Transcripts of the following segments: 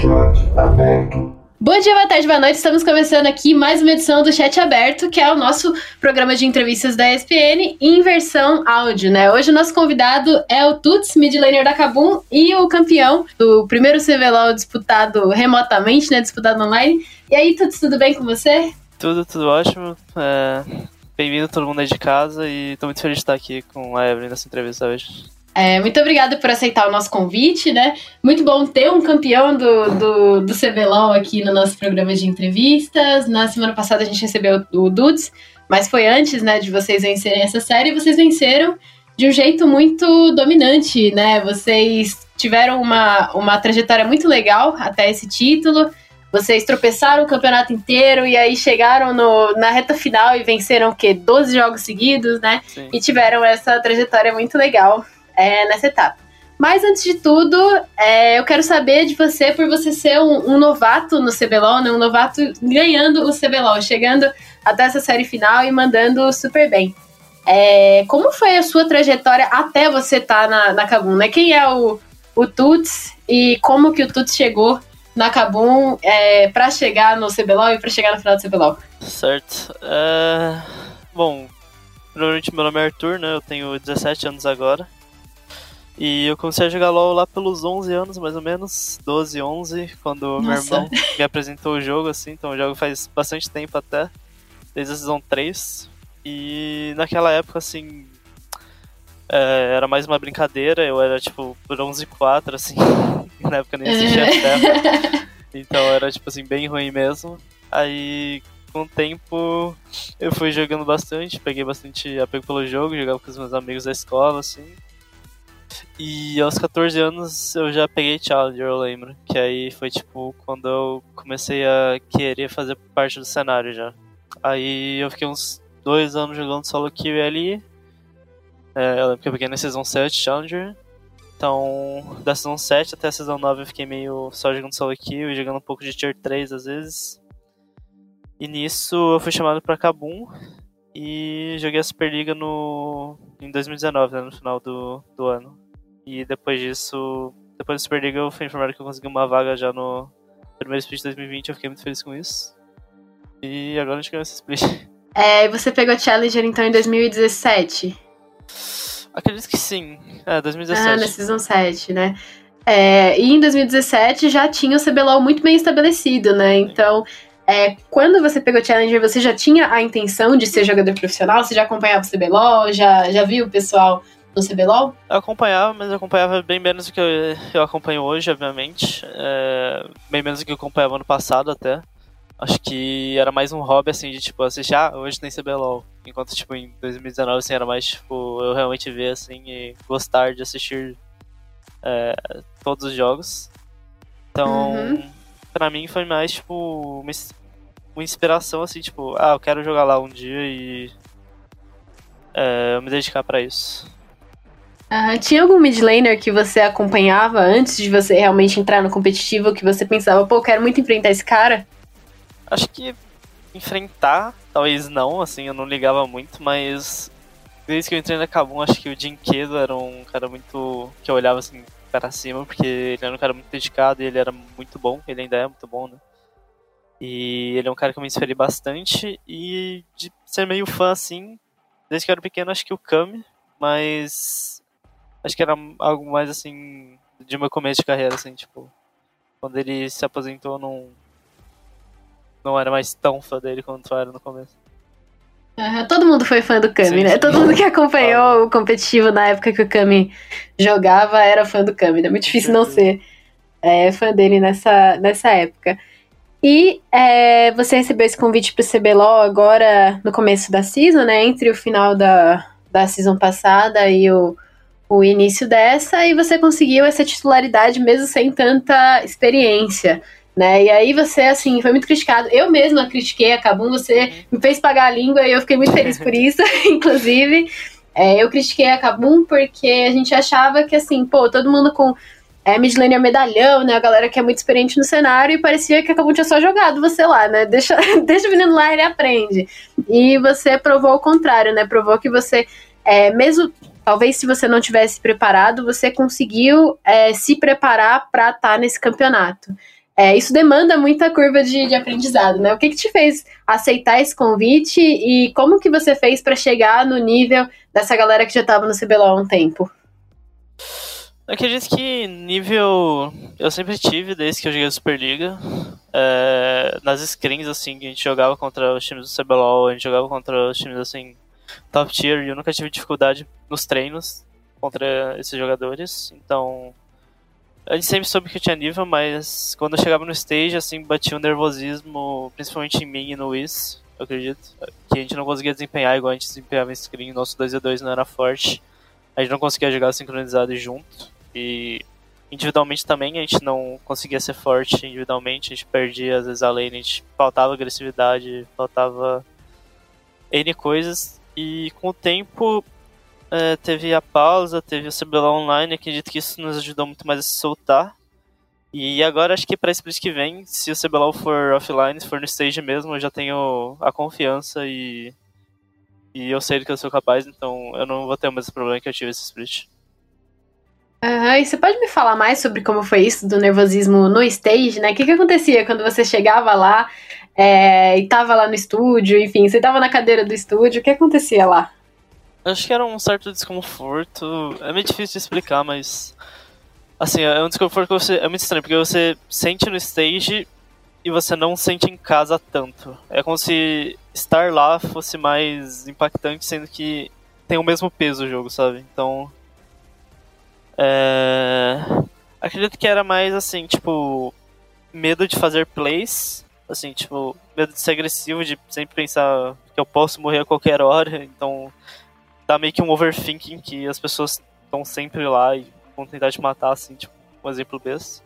Chat aberto. Bom dia, boa tarde, boa noite. Estamos começando aqui mais uma edição do Chat Aberto, que é o nosso programa de entrevistas da ESPN em versão áudio, né? Hoje o nosso convidado é o Tuts, midlaner da Kabum, e o campeão do primeiro CVLOL disputado remotamente, né? Disputado online. E aí, Tuts, tudo bem com você? Tudo, tudo ótimo. É... Bem-vindo todo mundo aí de casa e tô muito feliz de estar aqui com a Evelyn nessa entrevista hoje. É, muito obrigada por aceitar o nosso convite, né? Muito bom ter um campeão do, do, do CBLOL aqui no nosso programa de entrevistas. Na semana passada a gente recebeu o Dudes, mas foi antes, né, de vocês vencerem essa série. Vocês venceram de um jeito muito dominante, né? Vocês tiveram uma, uma trajetória muito legal até esse título. Vocês tropeçaram o campeonato inteiro e aí chegaram no, na reta final e venceram o quê? 12 jogos seguidos, né? Sim. E tiveram essa trajetória muito legal é, nessa etapa. Mas antes de tudo, é, eu quero saber de você por você ser um, um novato no CBLOL, né? um novato ganhando o CBLOL, chegando até essa série final e mandando super bem. É, como foi a sua trajetória até você estar tá na, na Kabum, né? Quem é o, o Tuts e como que o Tuts chegou na Kabum é, para chegar no CBLOL e para chegar no final do CBLOL? Certo. É... Bom, primeiramente meu nome é Arthur, né? Eu tenho 17 anos agora. E eu comecei a jogar LoL lá pelos 11 anos, mais ou menos, 12, 11, quando meu Nossa. irmão me apresentou o jogo, assim, então eu jogo faz bastante tempo até, desde a Season 3. E naquela época, assim, é, era mais uma brincadeira, eu era tipo bronze 4, assim, na época nem existia terra. Então era tipo assim, bem ruim mesmo. Aí com o tempo eu fui jogando bastante, peguei bastante apego pelo jogo, jogava com os meus amigos da escola, assim. E aos 14 anos eu já peguei Challenger, eu lembro. Que aí foi tipo quando eu comecei a querer fazer parte do cenário já. Aí eu fiquei uns dois anos jogando solo kill ali. É, eu lembro que eu peguei na Season 7 Challenger. Então, da Season 7 até a Season 9 eu fiquei meio só jogando solo kill e jogando um pouco de Tier 3 às vezes. E nisso eu fui chamado pra Kabum e joguei a Superliga no, em 2019, né, no final do, do ano. E depois disso, depois da Superliga eu fui informado que eu consegui uma vaga já no primeiro split de 2020, eu fiquei muito feliz com isso. E agora a gente ganhou esse split. É, e você pegou Challenger então em 2017? Acredito que sim. É, 2017. Ah, na Season 7, né? É, e em 2017 já tinha o CBLOL muito bem estabelecido, né? Então, é, quando você pegou Challenger, você já tinha a intenção de ser jogador profissional? Você já acompanhava o CBLOL? Já, já viu o pessoal no CBLOL? Eu acompanhava, mas eu acompanhava bem menos do que eu, eu acompanho hoje, obviamente. É, bem menos do que eu acompanhava ano passado até. Acho que era mais um hobby, assim, de, tipo, assistir, ah, hoje tem CBLOL. Enquanto, tipo, em 2019, assim, era mais, tipo, eu realmente ver, assim, e gostar de assistir é, todos os jogos. Então, Uhum. pra mim foi mais, tipo, uma, uma inspiração, assim, tipo, ah, eu quero jogar lá um dia e é, eu me dedicar pra isso. Tinha algum mid laner que você acompanhava antes de você realmente entrar no competitivo que você pensava, pô, quero muito enfrentar esse cara? Acho que enfrentar, talvez não, assim, eu não ligava muito, mas desde que eu entrei na Kabum, acho que o Jinkedo era um cara muito. que eu olhava assim para cima, porque ele era um cara muito dedicado e ele era muito bom, ele ainda é muito bom, né? E ele é um cara que eu me inspirei bastante e de ser meio fã assim, desde que eu era pequeno, acho que o Kami, mas acho que era algo mais assim de meu começo de carreira, assim, tipo, quando ele se aposentou, não não era mais tão fã dele quanto era no começo. Ah, todo mundo foi fã do Kami, Sim, né? sim. Todo mundo que acompanhou o competitivo na época que o Kami jogava era fã do Kami. É muito difícil não ser é, fã dele nessa, nessa época. E é, você recebeu esse convite pro CBLOL agora no começo da season, né? Entre o final da, da season passada e o, o início dessa, e você conseguiu essa titularidade mesmo sem tanta experiência. Né? E aí você, assim, foi muito criticado. Eu mesma critiquei a Kabum, você me fez pagar a língua e eu fiquei muito feliz por isso, inclusive. É, eu critiquei a Kabum porque a gente achava que, assim, pô, todo mundo com é, midlane é medalhão, né? A galera que é muito experiente no cenário e parecia que a Kabum tinha só jogado você lá, né? Deixa, deixa o menino lá, ele aprende. E você provou o contrário, né? Provou que você, é, mesmo talvez se você não tivesse preparado, você conseguiu é, se preparar para estar nesse campeonato. é, isso demanda muita curva de, de aprendizado, né? O que, que te fez aceitar esse convite e como que você fez para chegar no nível dessa galera que já estava no CBLOL há um tempo? Eu acredito que nível eu sempre tive desde que eu joguei Superliga. É, nas screens, assim, que a gente jogava contra os times do CBLOL, a gente jogava contra os times, assim, top tier, e eu nunca tive dificuldade nos treinos contra esses jogadores. Então, a gente sempre soube que eu tinha nível, mas quando eu chegava no stage, assim, batia um nervosismo, principalmente em mim e no Wiz, eu acredito. Que a gente não conseguia desempenhar igual a gente desempenhava em screen, nosso 2x2 não era forte. A gente não conseguia jogar sincronizado junto. E individualmente também a gente não conseguia ser forte individualmente, a gente perdia às vezes a lane, a gente faltava agressividade, faltava N coisas. E com o tempo é, teve a pausa, teve o CBLOL Online, acredito que isso nos ajudou muito mais a se soltar. E agora acho que para split que vem, se o CBLOL for offline, se for no stage mesmo, eu já tenho a confiança e, e eu sei do que eu sou capaz, então eu não vou ter o mesmo problema que eu tive esse split. Uhum, e você pode me falar mais sobre como foi isso do nervosismo no stage, né? O que, que acontecia quando você chegava lá é, e tava lá no estúdio, enfim, você tava na cadeira do estúdio, o que acontecia lá? Acho que era um certo desconforto. É meio difícil de explicar, mas. Assim, é um desconforto que você. É muito estranho, porque você sente no stage e você não sente em casa tanto. É como se estar lá fosse mais impactante, sendo que tem o mesmo peso o jogo, sabe? Então. É... Acredito que era mais assim, tipo. Medo de fazer plays. Assim, tipo, medo de ser agressivo, de sempre pensar que eu posso morrer a qualquer hora. Então, dá meio que um overthinking que as pessoas estão sempre lá e vão tentar te matar, assim, tipo, um exemplo besta.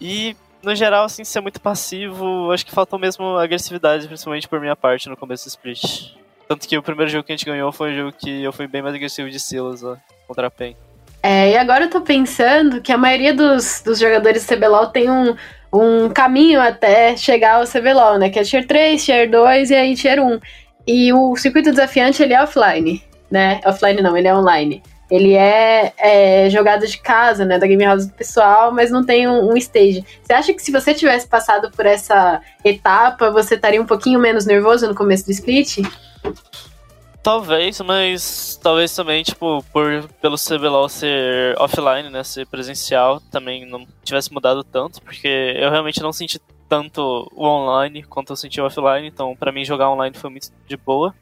E, no geral, assim, ser muito passivo, acho que faltou mesmo agressividade, principalmente por minha parte no começo do split. Tanto que o primeiro jogo que a gente ganhou foi um jogo que eu fui bem mais agressivo de Silas ó, contra a PEN. É, e agora eu tô pensando que a maioria dos, dos jogadores do CBLOL tem um, um caminho até chegar ao CBLOL, né? Que é Tier 3, Tier 2 e aí Tier 1. E o circuito desafiante, ele é offline, né? Offline não, ele é online. Ele é, é jogado de casa, né? Da game house do pessoal, mas não tem um, um, stage. Você acha que se você tivesse passado por essa etapa, você estaria um pouquinho menos nervoso no começo do split? Talvez, mas talvez também, tipo, por pelo CBLOL ser offline, né, ser presencial, também não tivesse mudado tanto, porque eu realmente não senti tanto o online quanto eu senti o offline, então para mim jogar online foi muito de boa.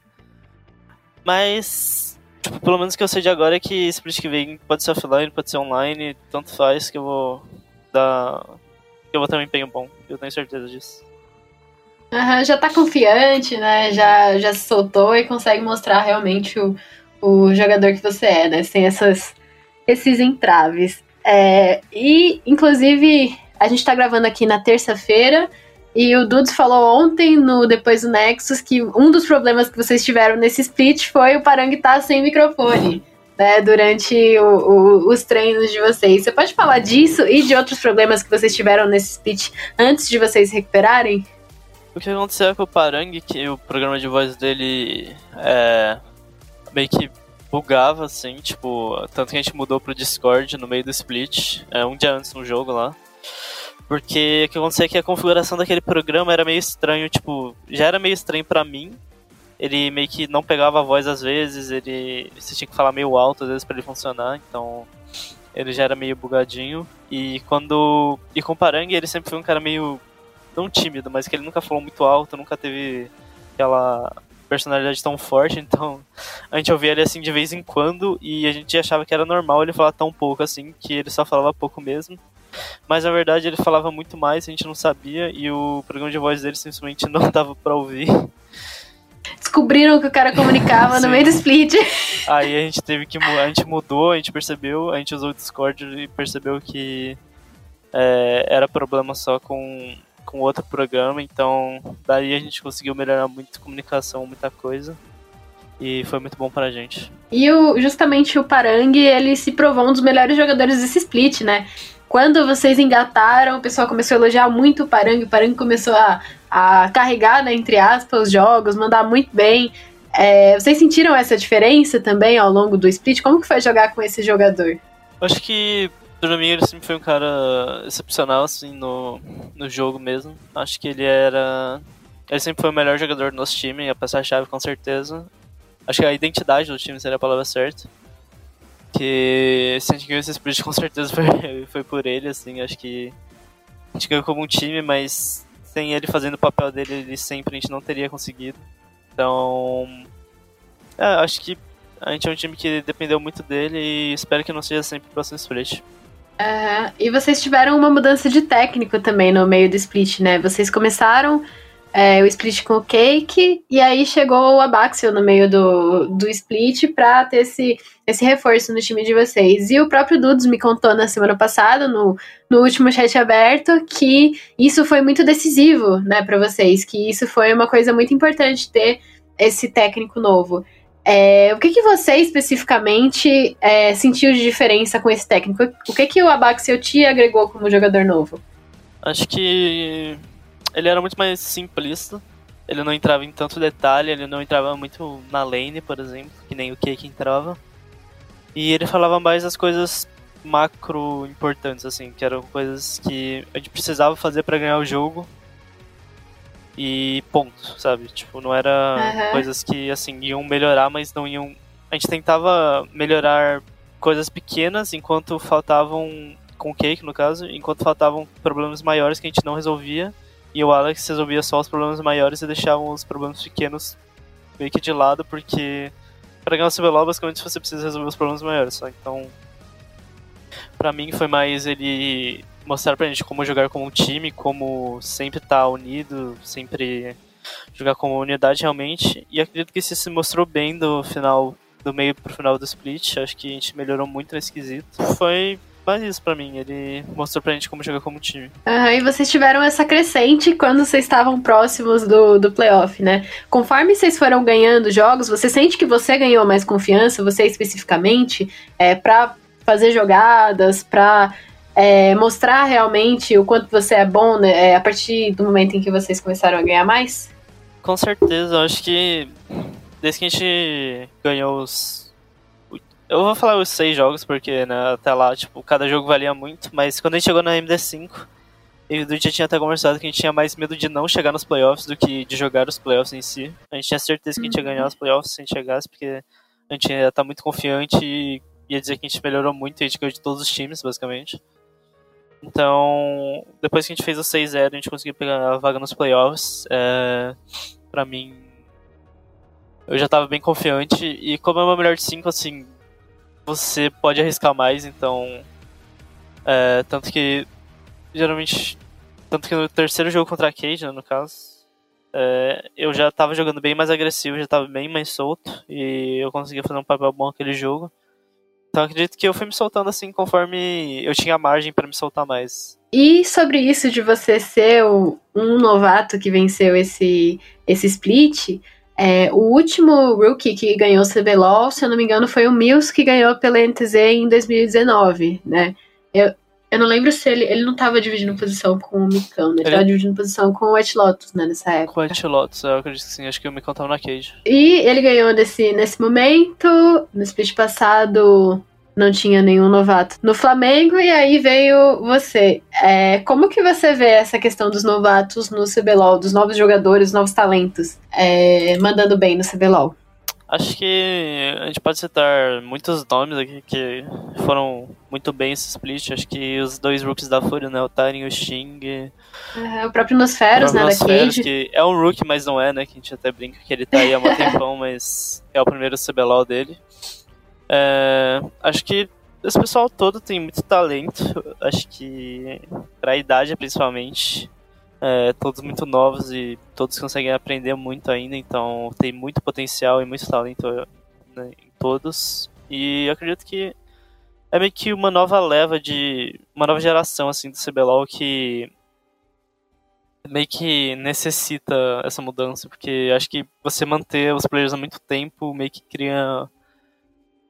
Mas, tipo, pelo menos o que eu sei de agora é que split que vem pode ser offline, pode ser online, tanto faz que eu vou dar. que eu vou ter um empenho bom, eu tenho certeza disso. Uhum, já tá confiante, né? Já, já se soltou e consegue mostrar realmente o, o jogador que você é, né? Sem essas, esses entraves. É, e, inclusive, a gente tá gravando aqui na terça-feira. E o Dudes falou ontem, no Depois do Nexus, que um dos problemas que vocês tiveram nesse split foi o Parang estar tá sem microfone. Né, durante o, o, os treinos de vocês. Você pode falar disso e de outros problemas que vocês tiveram nesse split antes de vocês recuperarem? O que aconteceu é que o Parang, que o programa de voz dele é meio que bugava, assim, tipo, tanto que a gente mudou pro Discord no meio do split, é, um dia antes no jogo lá. Porque o que acontecia é que a configuração daquele programa era meio estranho, tipo, já era meio estranho para mim. Ele meio que não pegava a voz às vezes, ele. Você tinha que falar meio alto às vezes para ele funcionar, então ele já era meio bugadinho. E quando. E com o Parang, ele sempre foi um cara meio. Não tímido, mas que ele nunca falou muito alto, nunca teve aquela personalidade tão forte, então a gente ouvia ele assim de vez em quando e a gente achava que era normal ele falar tão pouco assim, que ele só falava pouco mesmo. Mas na verdade ele falava muito mais, a gente não sabia, e o programa de voz dele simplesmente não dava pra ouvir. Descobriram que o cara comunicava no meio do split. Aí a gente teve que a gente mudou, a gente percebeu, a gente usou o Discord e percebeu que é, era problema só com, com outro programa, então daí a gente conseguiu melhorar muito a comunicação, muita coisa. E foi muito bom pra gente. E o, justamente o Parang, ele se provou um dos melhores jogadores desse split, né? Quando vocês engataram, o pessoal começou a elogiar muito o Parang, o Parang começou a, a carregar, né, entre aspas, os jogos, mandar muito bem. É, vocês sentiram essa diferença também ao longo do split? Como que foi jogar com esse jogador? Acho que pra mim ele sempre foi um cara excepcional, assim, no, no jogo mesmo. Acho que ele era. Ele sempre foi o melhor jogador do nosso time, a peça-chave com certeza. Acho que a identidade do time seria a palavra certa. Que se a gente ganhou esse split com certeza foi, foi por ele, assim, acho que a gente ganhou como um time, mas sem ele fazendo o papel dele, ele sempre a gente não teria conseguido. Então, é, acho que a gente é um time que dependeu muito dele e espero que não seja sempre o próximo split. Uhum. E vocês tiveram uma mudança de técnico também no meio do split, né? Vocês começaram é, o split com o Cake e aí chegou o Abaxio no meio do, do split pra ter esse, esse reforço no time de vocês. E o próprio Dudes me contou na semana passada, no, no último chat aberto, que isso foi muito decisivo, né, pra vocês, que isso foi uma coisa muito importante ter esse técnico novo. É, o que, que você especificamente é, sentiu de diferença com esse técnico? O que, que o Abaxel te agregou como jogador novo? Acho que ele era muito mais simplista. Ele não entrava em tanto detalhe, ele não entrava muito na lane, por exemplo, que nem o Cake entrava. E ele falava mais as coisas macro importantes, assim, que eram coisas que a gente precisava fazer para ganhar o jogo e ponto, sabe? Tipo, não era uhum. coisas que, assim, iam melhorar, mas não iam. A gente tentava melhorar coisas pequenas enquanto faltavam. Com o Cake, no caso, enquanto faltavam problemas maiores que a gente não resolvia. E o Alex resolvia só os problemas maiores e deixava os problemas pequenos meio que de lado, porque para ganhar o CBLOL, basicamente você precisa resolver os problemas maiores, só. Então, para mim foi mais ele mostrar pra gente como jogar como um time, como sempre estar tá unido, sempre jogar como unidade realmente. E acredito que isso se mostrou bem do final, do meio pro final do split. Acho que a gente melhorou muito nesse quesito. Foi mais isso pra mim. Ele mostrou pra gente como jogar como time. Uhum, e vocês tiveram essa crescente quando vocês estavam próximos do, do playoff, né? Conforme vocês foram ganhando jogos, você sente que você ganhou mais confiança, você especificamente, é, pra fazer jogadas, pra é, mostrar realmente o quanto você é bom né, é, a partir do momento em que vocês começaram a ganhar mais? Com certeza, eu acho que desde que a gente ganhou os. Eu vou falar os seis jogos, porque né, até lá, tipo, cada jogo valia muito, mas quando a gente chegou na MD5, e o já tinha até conversado que a gente tinha mais medo de não chegar nos playoffs do que de jogar os playoffs em si. A gente tinha certeza que a gente ia ganhar os playoffs se a gente chegasse, porque a gente ia estar muito confiante e ia dizer que a gente melhorou muito e a gente ganhou de todos os times, basicamente. Então, depois que a gente fez o 6-0, a gente conseguiu pegar a vaga nos playoffs. É, pra mim, eu já tava bem confiante. E como é uma melhor de 5, assim, você pode arriscar mais, então. É, tanto que, geralmente. Tanto que no terceiro jogo contra a Cage, né, no caso, é, eu já tava jogando bem mais agressivo, já tava bem mais solto. E eu conseguia fazer um papel bom naquele jogo. Então acredito que eu fui me soltando assim conforme eu tinha margem para me soltar mais. E sobre isso de você ser um novato que venceu esse, esse split, é, o último rookie que ganhou o CBLOL, se eu não me engano, foi o Mills que ganhou pela NTZ em 2019, né? Eu, eu não lembro se ele. Ele não estava dividindo posição com o Micão, né? Ele estava dividindo posição com o White Lotus, né? Nessa época. Com o White Lotus, eu acredito que sim. Acho que o Micão tava na Cage. E ele ganhou nesse, nesse momento. No split passado, não tinha nenhum novato no Flamengo. E aí veio você. É, como que você vê essa questão dos novatos no CBLOL, dos novos jogadores, novos talentos, é, mandando bem no CBLOL? Acho que a gente pode citar muitos nomes aqui que foram muito bem esse split. Acho que os dois rookies da Fúria, né? O Tyrion e o Sting. o próprio Nosferos, né? Nosferos, da Cage. que é um rookie, mas não é, né? Que a gente até brinca que ele tá aí há muito tempão, mas é o primeiro CBLOL dele. É, acho que esse pessoal todo tem muito talento. Acho que pra idade, principalmente. É, todos muito novos e todos conseguem aprender muito ainda, então tem muito potencial e muito talento né, em todos. E acredito que é meio que uma nova leva de. uma nova geração assim do CBLOL que meio que necessita essa mudança, porque acho que você manter os players há muito tempo meio que cria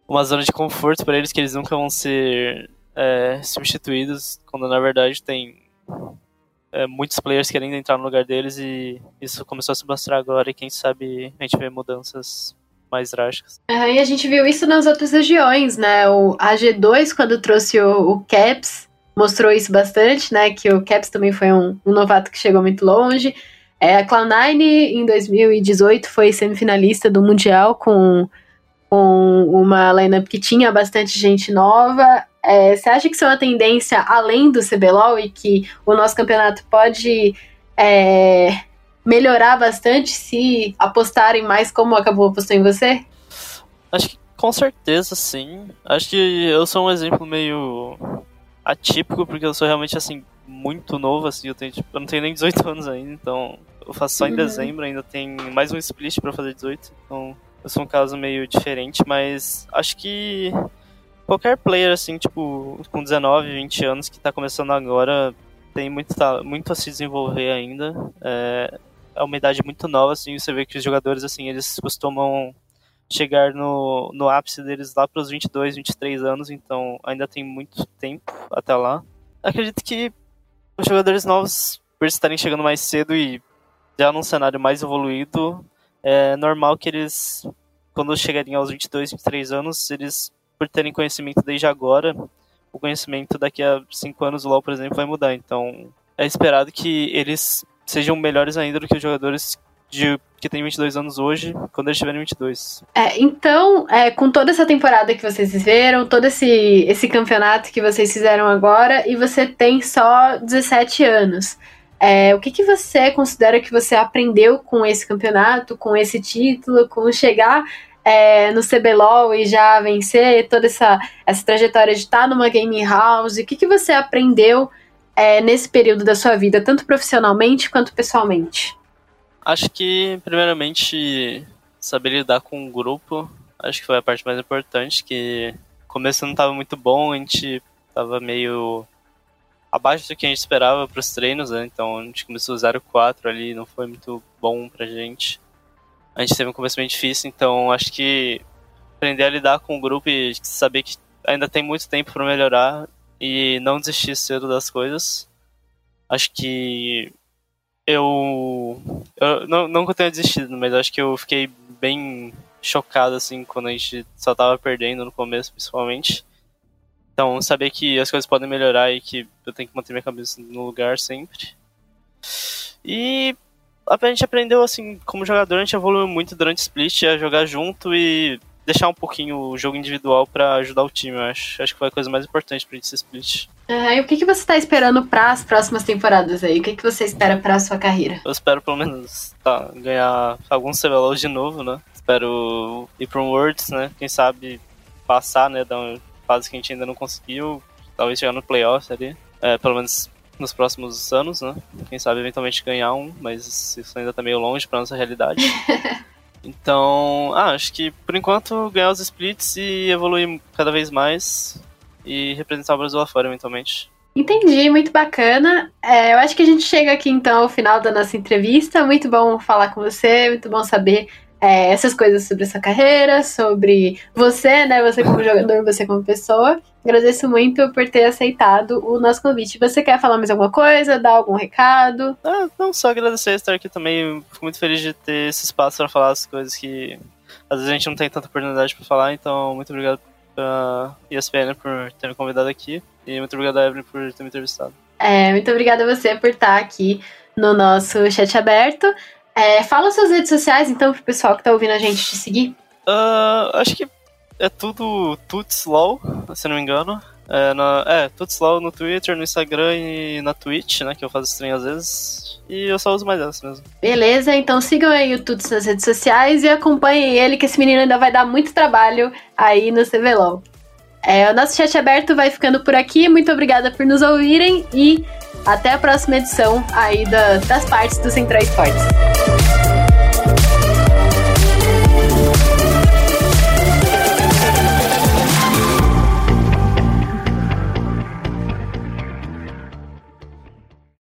uma zona de conforto para eles que eles nunca vão ser é, substituídos, quando na verdade tem é, muitos players querendo entrar no lugar deles e isso começou a se mostrar agora e quem sabe a gente vê mudanças mais drásticas. Uhum, e a gente viu isso nas outras regiões, né? O AG2, quando trouxe o, o Caps, mostrou isso bastante, né? Que o Caps também foi um, um novato que chegou muito longe. É, a Cloud9, em 2018, foi semifinalista do Mundial com, com uma lineup que tinha bastante gente nova. É, você acha que isso é uma tendência além do CBLOL e que o nosso campeonato pode é, melhorar bastante se apostarem mais como acabou apostou em você? Acho que com certeza sim. Acho que eu sou um exemplo meio atípico, porque eu sou realmente assim, muito novo, assim, eu, tenho, tipo, eu não tenho nem 18 anos ainda, então eu faço só em uhum. dezembro, ainda tem mais um split para fazer 18, então eu sou um caso meio diferente, mas acho que qualquer player, assim, tipo, com 19, 20 anos que tá começando agora, tem muito, muito a se desenvolver ainda. É, é uma idade muito nova, assim, você vê que os jogadores, assim, eles costumam chegar no, no ápice deles lá para os 22, 23 anos, então ainda tem muito tempo até lá. Acredito que os jogadores novos, por estarem chegando mais cedo e já num cenário mais evoluído, é normal que eles, quando chegarem aos 22, 23 anos, eles, por terem conhecimento desde agora, o conhecimento daqui a 5 anos, o LoL, por exemplo, vai mudar. Então, é esperado que eles sejam melhores ainda do que os jogadores de, que têm 22 anos hoje, quando eles tiverem 22. É, então, é, com toda essa temporada que vocês viveram, todo esse, esse campeonato que vocês fizeram agora, e você tem só 17 anos. É, o que, que você considera que você aprendeu com esse campeonato, com esse título, com chegar é, no CBLOL e já vencer toda essa, essa trajetória de estar numa gaming house? O que, que você aprendeu é, nesse período da sua vida, tanto profissionalmente quanto pessoalmente? Acho que, primeiramente, saber lidar com o grupo, acho que foi a parte mais importante, que o começo não estava muito bom, a gente estava meio abaixo do que a gente esperava para os treinos, né? então a gente começou 0-4 ali, não foi muito bom pra gente. A gente teve um começo bem difícil, então acho que aprender a lidar com o grupo e saber que ainda tem muito tempo para melhorar e não desistir cedo das coisas. Acho que eu, eu não, nunca tenho desistido, mas acho que eu fiquei bem chocado assim quando a gente só tava perdendo no começo, principalmente. Então, saber que as coisas podem melhorar e que eu tenho que manter minha cabeça no lugar sempre. E a gente aprendeu assim, como jogador, a gente evoluiu muito durante o split a jogar junto e deixar um pouquinho o jogo individual para ajudar o time, eu acho. Acho que foi a coisa mais importante pra gente ser split. Uhum, e o que, que você tá esperando para as próximas temporadas aí? O que, que você espera para a sua carreira? Eu espero pelo menos tá, ganhar alguns CBLOls de novo, né? Espero ir para um Worlds, né? Quem sabe passar, né? Da fase que a gente ainda não conseguiu. Talvez chegar no playoff ali. É, pelo menos nos próximos anos, né? Quem sabe eventualmente ganhar um, mas isso ainda tá meio longe pra nossa realidade. Então, ah, acho que por enquanto ganhar os splits e evoluir cada vez mais e representar o Brasil lá fora eventualmente. Entendi, muito bacana. É, eu acho que a gente chega aqui então ao final da nossa entrevista. Muito bom falar com você, muito bom saber é, essas coisas sobre sua carreira, sobre você, né? Você como jogador, você como pessoa. Agradeço muito por ter aceitado o nosso convite. Você quer falar mais alguma coisa, dar algum recado? Ah, não, só agradecer estar aqui também. Fico muito feliz de ter esse espaço para falar as coisas que às vezes a gente não tem tanta oportunidade para falar. Então, muito obrigado pra ESPN por ter me convidado aqui. E muito obrigado a Evelyn por ter me entrevistado. É, muito obrigada a você por estar aqui no nosso chat aberto. É, fala suas redes sociais, então, pro pessoal que tá ouvindo a gente te seguir. Uh, acho que é tudo Tutslow, se não me engano. É, na, é, Tutslow no Twitter, no Instagram e na Twitch, né? Que eu faço stream às vezes. E eu só uso mais essa mesmo. Beleza, então sigam aí o Tuts nas redes sociais e acompanhem ele, que esse menino ainda vai dar muito trabalho aí no CVLOL. É, o nosso chat aberto vai ficando por aqui. Muito obrigada por nos ouvirem e até a próxima edição aí da, das partes do Central Esportes.